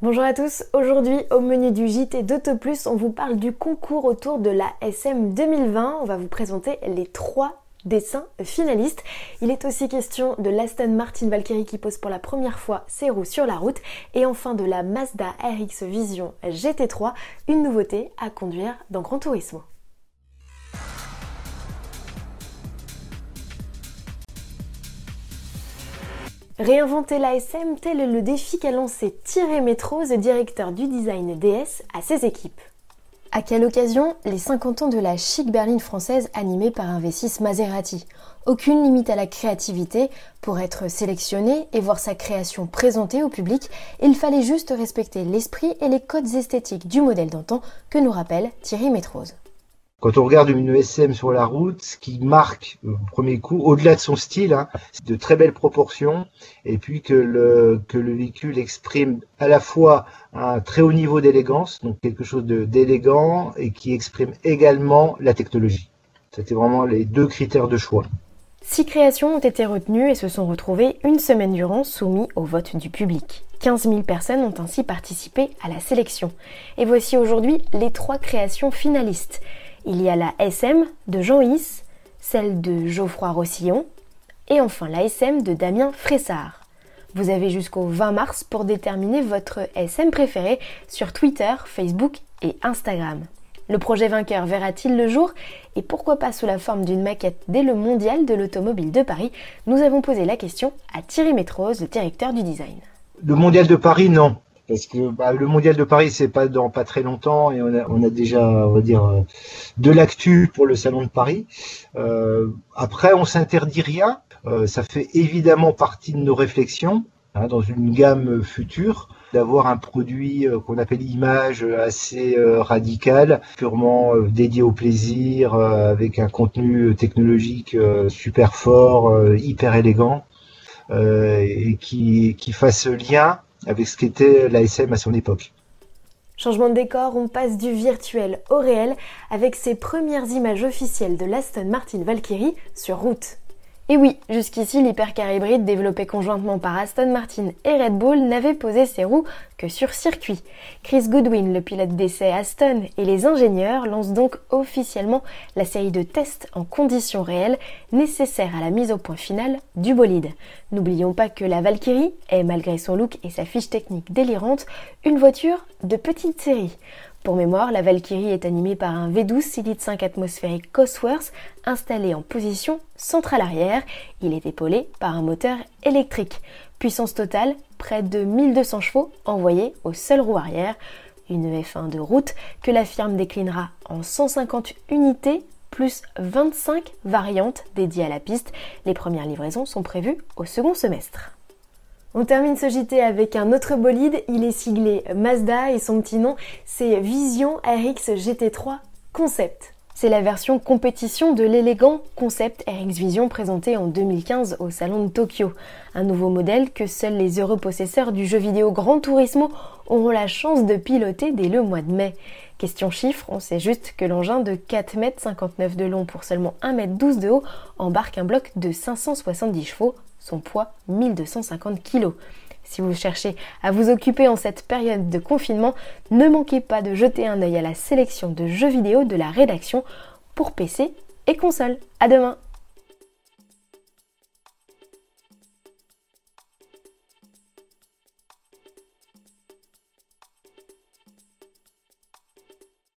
Bonjour à tous, aujourd'hui au menu du JT d'Autoplus, on vous parle du concours autour de la SM 2020. On va vous présenter les trois dessins finalistes. Il est aussi question de l'Aston Martin Valkyrie qui pose pour la première fois ses roues sur la route et enfin de la Mazda RX Vision GT3, une nouveauté à conduire dans Grand Turismo. Réinventer l'ASM, tel est le défi qu'a lancé Thierry Métrose, directeur du design DS, à ses équipes. À quelle occasion Les 50 ans de la chic berline française animée par un V6 Maserati? Aucune limite à la créativité. Pour être sélectionné et voir sa création présentée au public, il fallait juste respecter l'esprit et les codes esthétiques du modèle d'antan que nous rappelle Thierry Métrose. Quand on regarde une ESM sur la route, ce qui marque au premier coup, au-delà de son style, hein, c'est de très belles proportions, et puis que le, que le véhicule exprime à la fois un très haut niveau d'élégance, donc quelque chose d'élégant, et qui exprime également la technologie. C'était vraiment les deux critères de choix. Six créations ont été retenues et se sont retrouvées une semaine durant soumis au vote du public. 15 000 personnes ont ainsi participé à la sélection. Et voici aujourd'hui les trois créations finalistes. Il y a la SM de Jean Is, celle de Geoffroy Rossillon et enfin la SM de Damien Fressard. Vous avez jusqu'au 20 mars pour déterminer votre SM préféré sur Twitter, Facebook et Instagram. Le projet vainqueur verra-t-il le jour? Et pourquoi pas sous la forme d'une maquette dès le mondial de l'automobile de Paris? Nous avons posé la question à Thierry Métrose, le directeur du design. Le mondial de Paris, non parce que bah, le mondial de Paris c'est pas dans pas très longtemps et on a, déjà on va dire euh, de l'actu pour le salon de Paris. Euh, après on s'interdit rien, euh, ça fait évidemment partie de nos réflexions hein, dans une gamme future d'avoir un produit qu'on appelle image assez radical, purement dédié au plaisir, avec un contenu technologique super fort, hyper élégant, et qui, qui fasse lien avec ce qu'était l'ASM à son époque. Changement de décor, on passe du virtuel au réel avec ces premières images officielles de l'Aston Martin Valkyrie sur route. Et oui, jusqu'ici, l'hypercar hybride développé conjointement par Aston Martin et Red Bull n'avait posé ses roues que sur circuit. Chris Goodwin, le pilote d'essai Aston, et les ingénieurs lancent donc officiellement la série de tests en conditions réelles nécessaires à la mise au point finale du bolide. N'oublions pas que la Valkyrie est, malgré son look et sa fiche technique délirante, une voiture de petite série. Pour mémoire, la Valkyrie est animée par un V12 6 litres 5 atmosphérique Cosworth installé en position centrale arrière. Il est épaulé par un moteur électrique. Puissance totale, près de 1200 chevaux envoyés au seul roue arrière. Une F1 de route que la firme déclinera en 150 unités plus 25 variantes dédiées à la piste. Les premières livraisons sont prévues au second semestre. On termine ce JT avec un autre bolide, il est siglé Mazda et son petit nom c'est Vision RX GT3 Concept. C'est la version compétition de l'élégant concept RX Vision présenté en 2015 au salon de Tokyo. Un nouveau modèle que seuls les heureux possesseurs du jeu vidéo Gran Turismo auront la chance de piloter dès le mois de mai. Question chiffre, on sait juste que l'engin de 4,59 m de long pour seulement 1,12 m de haut embarque un bloc de 570 chevaux, son poids 1250 kg. Si vous cherchez à vous occuper en cette période de confinement, ne manquez pas de jeter un œil à la sélection de jeux vidéo de la rédaction pour PC et console. À demain!